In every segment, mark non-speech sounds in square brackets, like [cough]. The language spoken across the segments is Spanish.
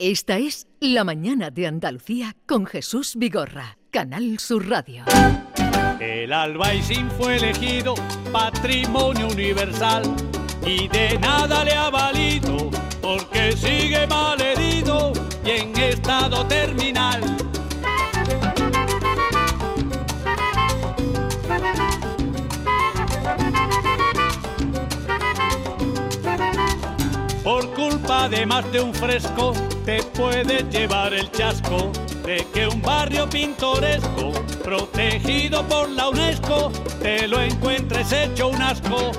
Esta es La Mañana de Andalucía con Jesús Vigorra, Canal Sur Radio. El Albaicín fue elegido patrimonio universal y de nada le ha valido porque sigue mal herido y en estado terminal. Por culpa de más de un fresco te puedes llevar el chasco de que un barrio pintoresco protegido por la UNESCO te lo encuentres hecho un asco.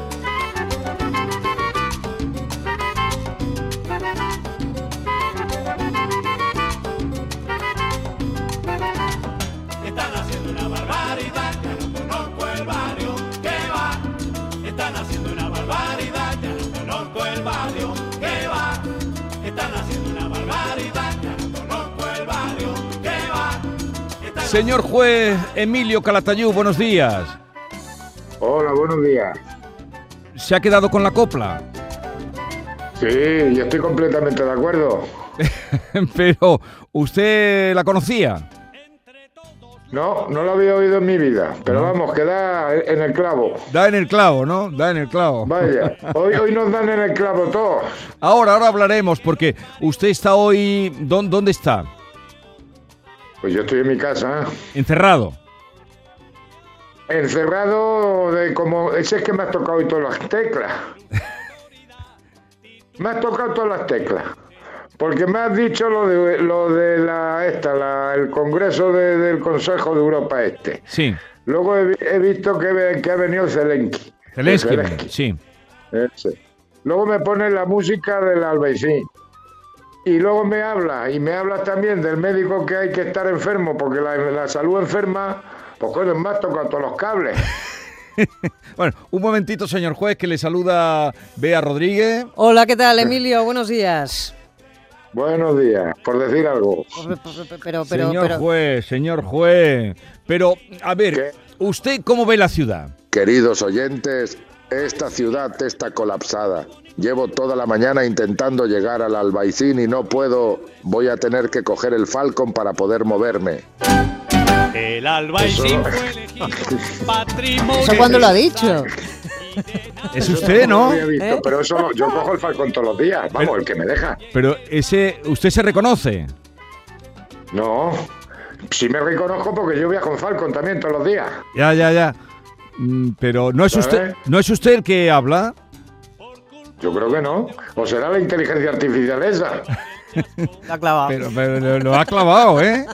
Señor juez Emilio Calatayud, buenos días. Hola, buenos días. ¿Se ha quedado con la copla? Sí, yo estoy completamente de acuerdo. [laughs] Pero, ¿usted la conocía? No, no lo había oído en mi vida, pero vamos, que da en el clavo. Da en el clavo, ¿no? Da en el clavo. Vaya, [laughs] hoy, hoy nos dan en el clavo todos. Ahora, ahora hablaremos, porque usted está hoy... ¿Dó- ¿Dónde está? Pues yo estoy en mi casa, Encerrado. encerrado de como... Ese es que me has tocado hoy todas las teclas. Me has tocado todas las teclas. Porque me has dicho lo de, lo de la, esta, la- el Congreso de- del Consejo de Europa este. Sí. Luego he, vi- he visto que, que ha venido Zelensky. Zelensky, Zelensky. sí. Ese. Luego me pone la música del albaicín. Y luego me habla, y me habla también del médico que hay que estar enfermo, porque la, la salud enferma, pues coño, me has tocado todos los cables. [laughs] Bueno, un momentito, señor juez, que le saluda Bea Rodríguez. Hola, ¿qué tal, Emilio? Buenos días. Buenos días, por decir algo. Pero, pero, señor pero, juez, señor juez. Pero, a ver, ¿Qué? ¿usted cómo ve la ciudad? Queridos oyentes, esta ciudad está colapsada. Llevo toda la mañana intentando llegar al Albaicín y no puedo. Voy a tener que coger el Falcon para poder moverme. El Albaicín fue elegido [laughs] patrimonio ¿Eso cuándo lo ha dicho? [laughs] Es usted, No ¿no? lo había visto, ¿Eh? pero eso lo- yo [laughs] cojo el falcón todos los días. Vamos, el que me deja. Pero ese, ¿usted se reconoce? No, sí me reconozco porque yo viajo en falcón también todos los días. Ya, ya, ya. Mm, Pero no es ¿Sabes? usted, no es usted el que habla. Yo creo que no. O será la inteligencia artificial esa. Lo ha clavado. Pero, pero lo, lo ha clavado, ¿eh?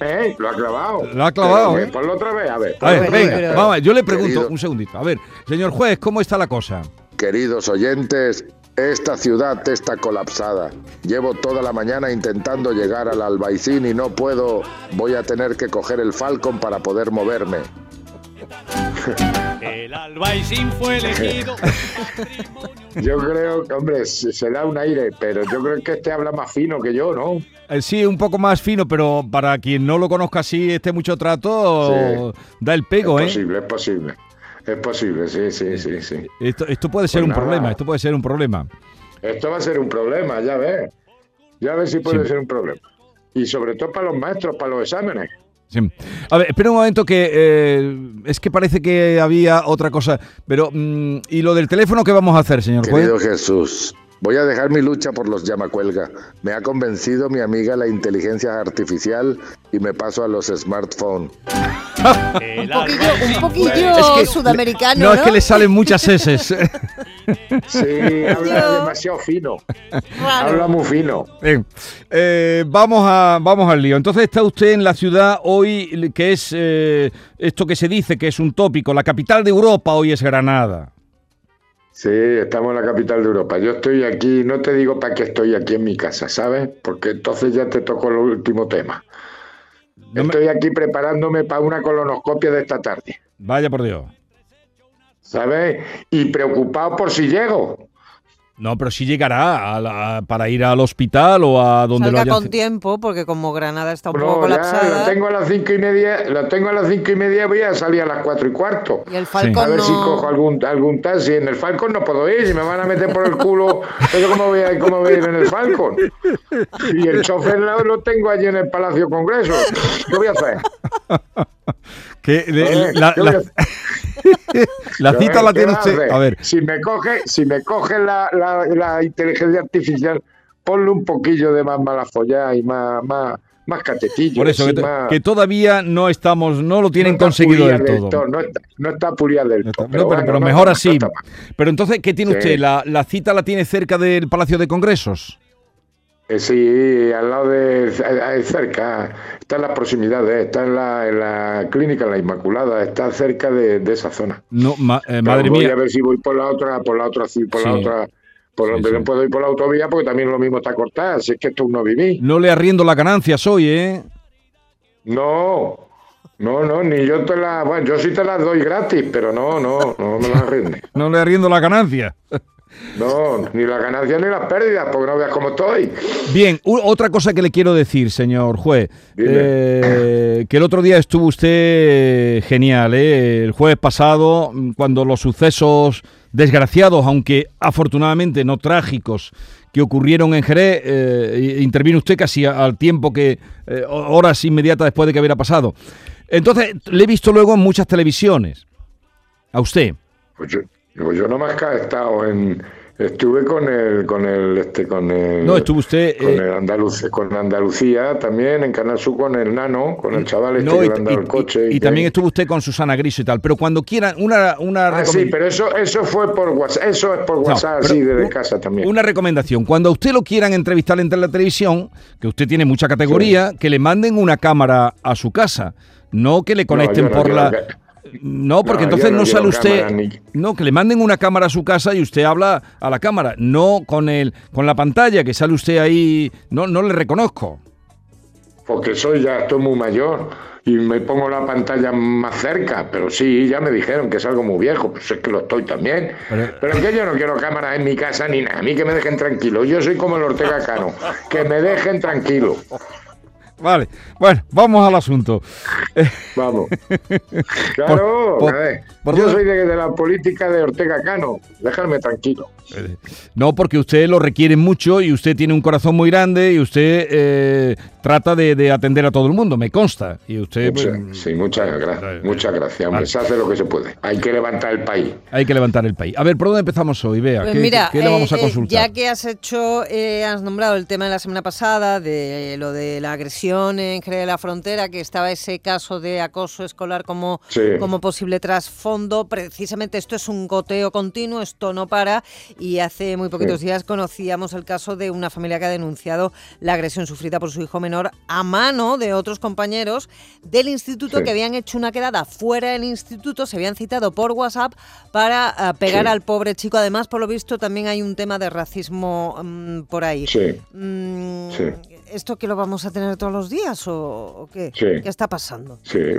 ¿Eh? Lo ha clavado. Lo ha clavado, Pero, ¿eh? Ponlo otra vez, a ver. A ver, venga, pero- vamos, yo le pregunto Querido- un segundito. A ver, señor juez, ¿cómo está la cosa? Queridos oyentes, esta ciudad está colapsada. Llevo toda la mañana intentando llegar al Albaicín y no puedo. Voy a tener que coger el Falcon para poder moverme. El Albaicín fue elegido [laughs] Yo creo que, hombre, se da un aire, pero yo creo que este habla más fino que yo, ¿no? Eh, sí, un poco más fino, pero para quien no lo conozca así, este mucho trato, da el pego, es ¿eh? posible, es posible. Es posible, sí, sí, sí, sí. Esto, esto puede ser Pues un nada. problema, esto puede ser un problema. Esto va a ser un problema, ya ves. Ya ves si puede Sí. ser un problema. Y sobre todo para los maestros, para los exámenes. Sí. A ver, espera un momento que eh, es que parece que había otra cosa, pero mm, ¿y lo del teléfono qué vamos a hacer, señor juez? Querido Jesús, voy a dejar mi lucha por los llamacuelga. Me ha convencido mi amiga la inteligencia artificial y me paso a los smartphones. Un poquillo, un poquillo Es que- sudamericano, no, ¿no? es que le salen muchas S. [laughs] Sí, habla Dios. demasiado fino. Raro. Habla muy fino. Bien, eh, vamos, a, vamos al lío. Entonces está usted en la ciudad hoy, que es eh, esto que se dice que es un tópico, la capital de Europa hoy es Granada. Sí, estamos en la capital de Europa. Yo estoy aquí, no te digo para qué estoy aquí en mi casa, ¿sabes? Porque entonces ya te tocó el último tema. No me- Estoy aquí preparándome para una colonoscopia de esta tarde, Vaya por Dios. ¿sabes? Y preocupado por si llego. No, pero sí llegará a la- para ir al hospital o a donde Salga lo hayan... con tiempo, porque como Granada está un No, poco ya, colapsada. lo tengo a las cinco y media, lo tengo a las cinco y media, voy a salir a las cuatro y cuarto. Y el A Falcon ver no... si cojo algún, algún taxi. En el Falcon no puedo ir, si me van a meter por el culo, ¿pero ¿cómo voy a, cómo voy a ir en el Falcon? Y el chofer lo, lo tengo allí en el Palacio Congreso. ¿Qué voy a hacer? [laughs] Que la, [laughs] cita ¿Qué la tiene usted... A ver, Si me coge, si me coge la, la, la inteligencia artificial, ponle un poquillo de más mala follada y más, más, más catetillo. por eso, que, to- más- que todavía no estamos, no lo tienen no conseguido del todo. No está, no está pulida del No está- todo. pero, bueno, pero no mejor así. Pero entonces, ¿qué tiene Sí. usted? ¿La, la cita la tiene cerca del Palacio de Congresos? Eh, Sí, al lado de eh, cerca, está en las proximidades, está en la, en la clínica La Inmaculada, está cerca de, de esa zona. No, ma- eh, madre voy mía. a ver si voy por la otra, por la otra, sí, por la otra, por Sí, sí. no puedo ir por la autovía porque también lo mismo está cortada, si es que esto no viví. No le arriendo la ganancia hoy, ¿eh? No, no, no, ni yo te la, bueno, yo sí te las doy gratis, pero no, no, no me las rinde. [laughs] No le arriendo la ganancia. [laughs] No, ni las ganancias ni las pérdidas, porque no veas cómo estoy. Bien, otra cosa que le quiero decir, señor juez. Eh, que el otro día estuvo usted genial, ¿eh? El jueves pasado, cuando los sucesos desgraciados, aunque afortunadamente no trágicos, que ocurrieron en Jerez, eh, intervino usted casi al tiempo que, eh, horas inmediatas después de que hubiera pasado. Entonces, le he visto luego en muchas televisiones. A usted. Pues yo, pues yo nomás que he estado en, estuve con el, con el, este, con el, No, estuvo usted... con eh, el Andaluz- con Andalucía también en Canal Sur con el Nano, con el chaval este no, y, el coche. y- también estuvo usted con Susana Griso y tal. Pero cuando quieran, una, una Ah, sí, pero eso, eso fue por WhatsApp, eso es por No, WhatsApp, pero sí, desde un- casa también. Una recomendación. Cuando a usted lo quieran entrevistar en la televisión, que usted tiene mucha categoría, que le manden una cámara a su casa. No que le conecten no por la... No, porque No, entonces no sale usted... cámara ni- No, que le manden una cámara a su casa y usted habla a la cámara. No con el con la pantalla, que sale usted ahí... No, no le reconozco. Porque soy ya, estoy muy mayor y me pongo la pantalla más cerca, pero sí, ya me dijeron que es algo muy viejo, pues es que lo estoy también. Pero- Pero, es que yo no quiero cámaras en mi casa ni nada, a mí que me dejen tranquilo, yo soy como el Ortega Cano, que me dejen tranquilo. Vale. Bueno, vamos al asunto. Eh, Vamos. [laughs] Claro, por- a ver, por yo soy de, de la política de Ortega Cano, déjame tranquilo. No, porque usted lo requiere mucho y usted tiene un corazón muy grande y usted eh, trata de, de atender a todo el mundo, me consta. Y usted pues, sí, muchas gracias, muchas gracias, hombre, Vale. se hace lo que se puede. Hay que levantar el país. hay que levantar el país. A ver, ¿por dónde empezamos hoy? Vea, Pues ¿qué, mira, qué le vamos a eh, eh, consultar? ya que has hecho, eh, has nombrado el tema de la semana pasada, de lo de la agresión en De la Frontera, que estaba ese caso de acoso escolar como, Sí. como posible trasfondo. Precisamente esto es un goteo continuo, esto no para. Y hace muy poquitos Sí. días conocíamos el caso de una familia que ha denunciado la agresión sufrida por su hijo menor a mano de otros compañeros del instituto Sí. que habían hecho una quedada fuera del instituto, se habían citado por WhatsApp para ah, pegar al pobre chico. Además, por lo visto, también hay un tema de racismo mm, por ahí. Mm. ¿Esto que lo vamos a tener todos los días o, o qué? Sí. ¿Qué está pasando? Sí,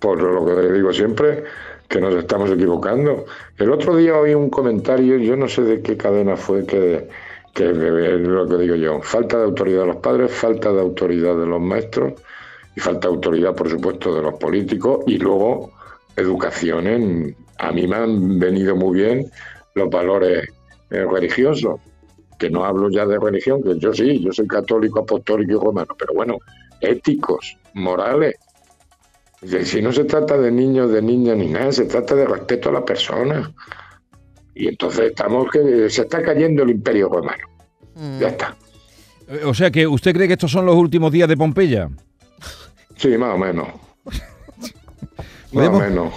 por lo que digo siempre, que nos estamos equivocando. El otro día oí un comentario, yo no sé de qué cadena fue, que, que es lo que digo yo, falta de autoridad de los padres, falta de autoridad de los maestros y falta de autoridad, por supuesto, de los políticos y luego educación. En, a mí me han venido muy bien los valores eh, religiosos, que no hablo ya de religión, que yo sí, yo soy católico, apostólico y romano, pero bueno, éticos, morales. Dice, Si no se trata de niños, de niñas ni nada, se trata de respeto a la persona. Y entonces estamos que se está cayendo el imperio romano. Mm. Ya está. Eh, O sea que usted cree que estos son los últimos días de Pompeya. Sí, más o menos. [laughs] Más o menos.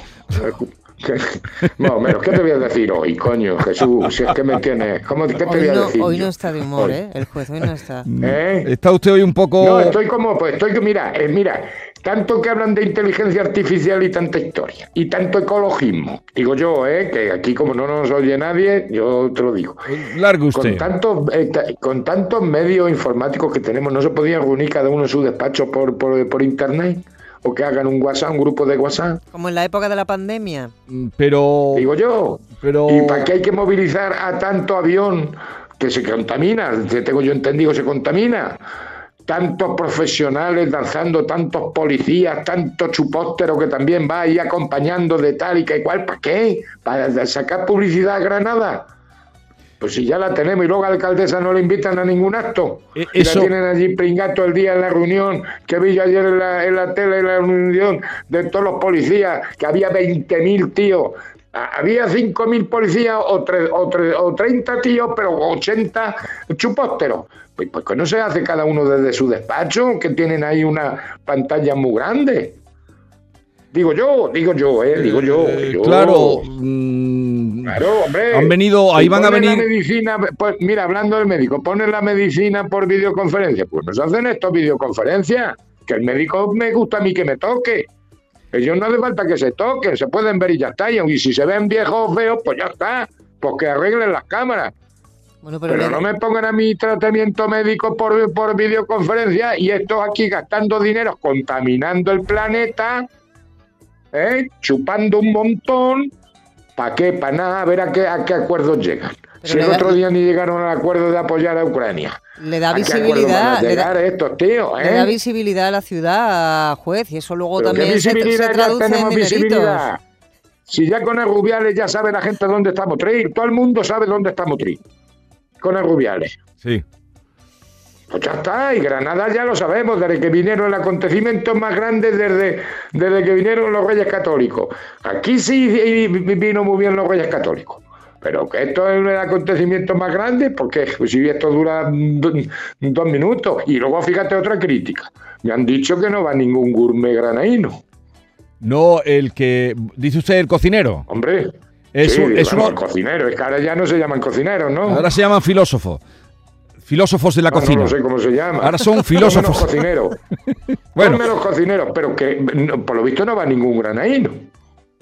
[laughs] Más o menos. ¿Qué te voy a decir hoy, coño, Jesús? Si es que me tienes. ¿Cómo, ¿Qué te Hoy voy a no, decir? hoy yo? no está de humor, Hoy. ¿eh? El juez hoy no está. [laughs] ¿Eh? Está usted hoy un poco... No, estoy como, pues estoy que, mira, eh, mira, tanto que hablan de inteligencia artificial y tanta historia, y tanto ecologismo. Digo yo, eh, que aquí como no nos oye nadie, yo te lo digo. Largo Con usted. tantos, eh, con tantos medios informáticos que tenemos, ¿no se podía reunir cada uno en su despacho por, por, por internet? O que hagan un WhatsApp, un grupo de WhatsApp. Como en la época de la pandemia. Mm, Pero... Digo yo. Pero... ¿Y para qué hay que movilizar a tanto avión que se contamina? Que tengo yo entendido, se contamina. Tantos profesionales danzando, tantos policías, tantos chupósteros que también va ahí acompañando de tal y que cual. ¿Para qué? ¿Para sacar publicidad a Granada? Pues si ya la tenemos y luego a la alcaldesa no le invitan a ningún acto. Eh, Y eso- la tienen allí pringato el día en la reunión, que vi yo ayer en la, en la tele, en la reunión de todos los policías, que había 20.000 tíos. Había 5.000 policías o, tre- o, tre- o 30 tíos, pero 80 chupósteros. Pues, pues que no se hace cada uno desde su despacho, que tienen ahí una pantalla muy grande. Digo yo, digo yo, eh, digo yo. Eh, yo. Claro. Claro, hombre. Han venido, ahí van a venir. La medicina, pues mira, hablando del médico, ponen la medicina por videoconferencia. Pues nos hacen esto videoconferencia. Que el médico me gusta a mí que me toque. Ellos no hace falta que se toquen, se pueden ver y ya está. Y si se ven viejos feos, pues ya está. Pues que arreglen las cámaras. Bueno, pero, no me pongan a mi tratamiento médico por, por videoconferencia y estos aquí gastando dinero, contaminando el planeta, ¿eh? chupando un montón. ¿Para qué? Para nada, a ver a qué, a qué acuerdos llegan. Pero si el da- otro día ni llegaron al acuerdo de apoyar a Ucrania. le da ¿A qué acuerdos van visibilidad. Le da, estos tíos, le da eh? visibilidad a la ciudad, juez, y eso luego Pero ¿qué también se, se visibilidad? Ya traduce en visibilidad. Si ya con el Rubiales ya sabe la gente dónde está Motril, todo el mundo sabe dónde está Motril. Con el Rubiales. Sí. Pues ya está, y Granada ya lo sabemos, desde que vinieron el acontecimiento más grande desde, desde que vinieron los Reyes Católicos. Aquí sí vino muy bien los Reyes Católicos. Pero que esto es el acontecimiento más grande, porque pues, si esto dura do- dos minutos. Y luego fíjate otra crítica. Me han dicho que no va ningún gourmet granaíno. No, el que. Dice usted el cocinero. Hombre. Es sí, un- es uno- cocinero. Es que ahora ya no se llaman cocineros, ¿no? Ahora se llaman filósofos. Filósofos de la No, cocina. No, sé cómo se llama. Ahora son [laughs] Son filósofos. menos cocineros. [laughs] Bueno. Son menos cocineros, pero que no, por lo visto no va ningún granaíno.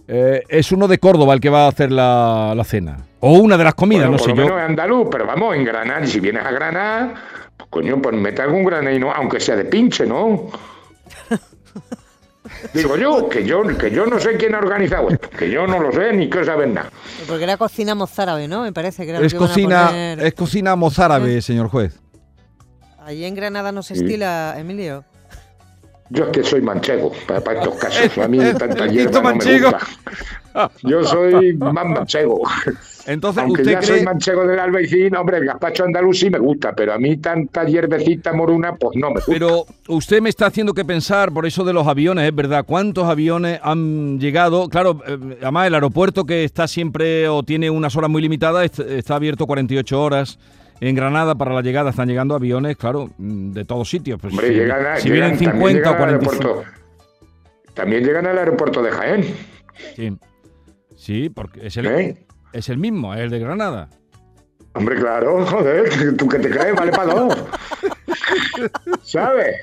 Eh, es uno de Córdoba el que va a hacer la, la cena. O una de las comidas, Bueno, no por sé lo yo. menos es andaluz, pero vamos, en Granada, y si vienes a Granada, pues coño, pues mete algún granaíno, aunque sea de pinche, ¿no? [laughs] Digo yo, que yo, que yo no sé quién ha organizado esto, que yo no lo sé ni que saben nada. Porque era cocina mozárabe, ¿no? Me parece que era lo Es que iban a cocina, poner. es cocina mozárabe, señor juez. Allí en Granada no se Sí. estila, Emilio. Yo es que soy manchego para, para estos casos, a mí [laughs] tanta hierba no me manchego. gusta. Yo soy más manchego. Entonces, Aunque ¿usted ya cree, soy manchego del albaicín, hombre, el gazpacho andaluz sí me gusta, pero a mí tanta hierbecita moruna, pues no me gusta. Pero usted me está haciendo que pensar por eso de los aviones, es verdad. ¿Cuántos aviones han llegado? Claro, eh, además el aeropuerto que está siempre o tiene unas horas muy limitadas est- está abierto 48 horas. En Granada para la llegada están llegando aviones, claro, mm, de todos sitios. Pues Hombre, si, llegan, a- si llegan- vienen también 50 o llegan al 45. aeropuerto. También llegan al aeropuerto de Jaén, Sí. Sí, porque es el, ¿eh? Es el mismo, es el de Granada. Hombre, claro, joder, tú que te crees, vale para dos. ¿Sabes?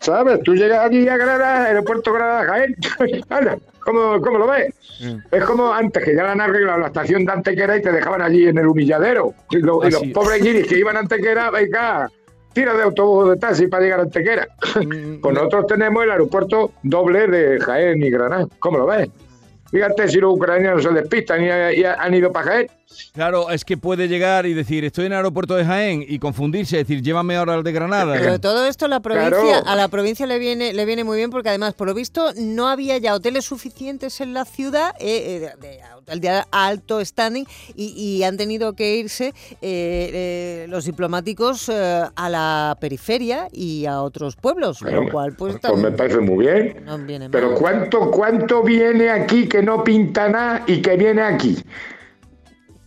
¿Sabes? Tú llegas aquí a Granada, aeropuerto Granada, Jaén. [laughs] ¿cómo, ¿Cómo lo ves? Es como antes, que ya la han arreglado la estación de Antequera y te dejaban allí en el humilladero. Y, lo- y los pobres guiris que iban a Antequera, venga, tira de autobús o de taxi para llegar a Antequera. Mm, Pues nosotros tenemos el aeropuerto doble de Jaén y Granada. ¿Cómo lo ves? Fíjate si los ucranianos se despistan y, y han ido para Jaén. Claro, es que puede llegar y decir, estoy en el aeropuerto de Jaén y confundirse, decir, llévame ahora al de Granada. Pero todo esto a la provincia, Claro. a la provincia le viene, le viene muy bien porque además, por lo visto, no había ya hoteles suficientes en la ciudad eh, eh, de, de- alto standing y, y han tenido que irse eh, eh, los diplomáticos eh, a la periferia y a otros pueblos, Bueno, lo cual pues, pues me también parece muy bien. no viene Pero mal. ¿cuánto, ¿cuánto viene aquí que no pinta nada y que viene aquí?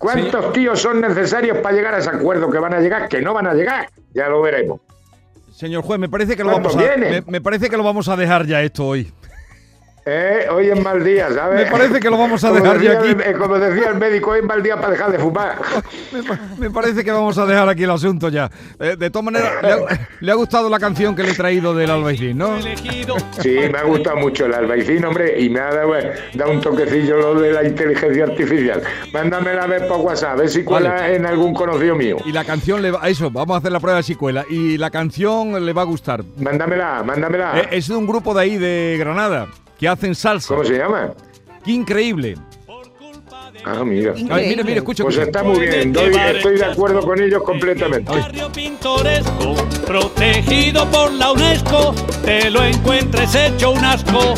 ¿Cuántos tíos son necesarios para llegar a ese acuerdo que van a llegar? Que no van a llegar, ya lo veremos. Señor juez, me parece que lo ¿Cuántos vamos a, me, me parece que lo vamos a dejar ya esto hoy. Eh, hoy es mal día, ¿sabes? Me parece que lo vamos a Como dejar ya aquí. el- como decía el médico, hoy es mal día para dejar de fumar. [laughs] Me, me parece que vamos a dejar aquí el asunto ya. Eh, de todas maneras, le ha, le ha gustado la canción que le he traído del Albaicín, ¿no? Sí, me ha gustado mucho el albaicín, hombre, y me ha dado, eh, dado un toquecillo lo de la inteligencia artificial. Mándamela a ver por WhatsApp, a ver si cuela Vale. en algún conocido mío. Y la canción le va... Eso, vamos a hacer la prueba de secuela. Y la canción le va a gustar. Mándamela, mándamela. Eh, es de un grupo de ahí de Granada que hacen salsa. ¿Cómo se llama? Qué increíble. Ah, mira. A ver, mire, mire, escucha. Pues está muy bien, doy- estoy de acuerdo con ellos completamente. Barrio pintoresco, protegido por la UNESCO, te lo encuentres hecho un asco.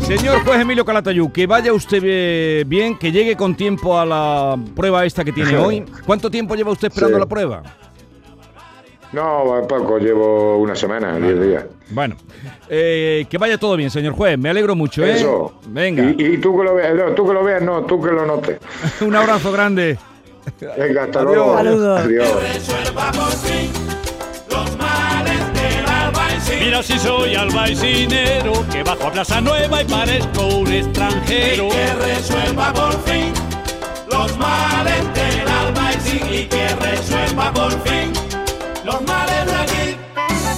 Señor juez Emilio Calatayú, que vaya usted eh, bien, que llegue con tiempo a la prueba esta que tiene hoy. ¿Cuánto tiempo lleva usted esperando Sí. la prueba? No, poco, llevo una semana, diez días. Bueno, eh, que vaya todo bien, señor juez. Me alegro mucho, ¿eh? Eso. Venga, Y, y tú que lo veas, no, tú que lo veas, no, tú que lo notes. [laughs] un abrazo grande. Venga, hasta Adiós. luego. Saludos. Adiós. Resuelva por fin los males del albaicín. Mira si soy albaicinero, que bajo a Plaza Nueva y parezco un extranjero. que resuelva por fin los males del albaicín y que resuelva por fin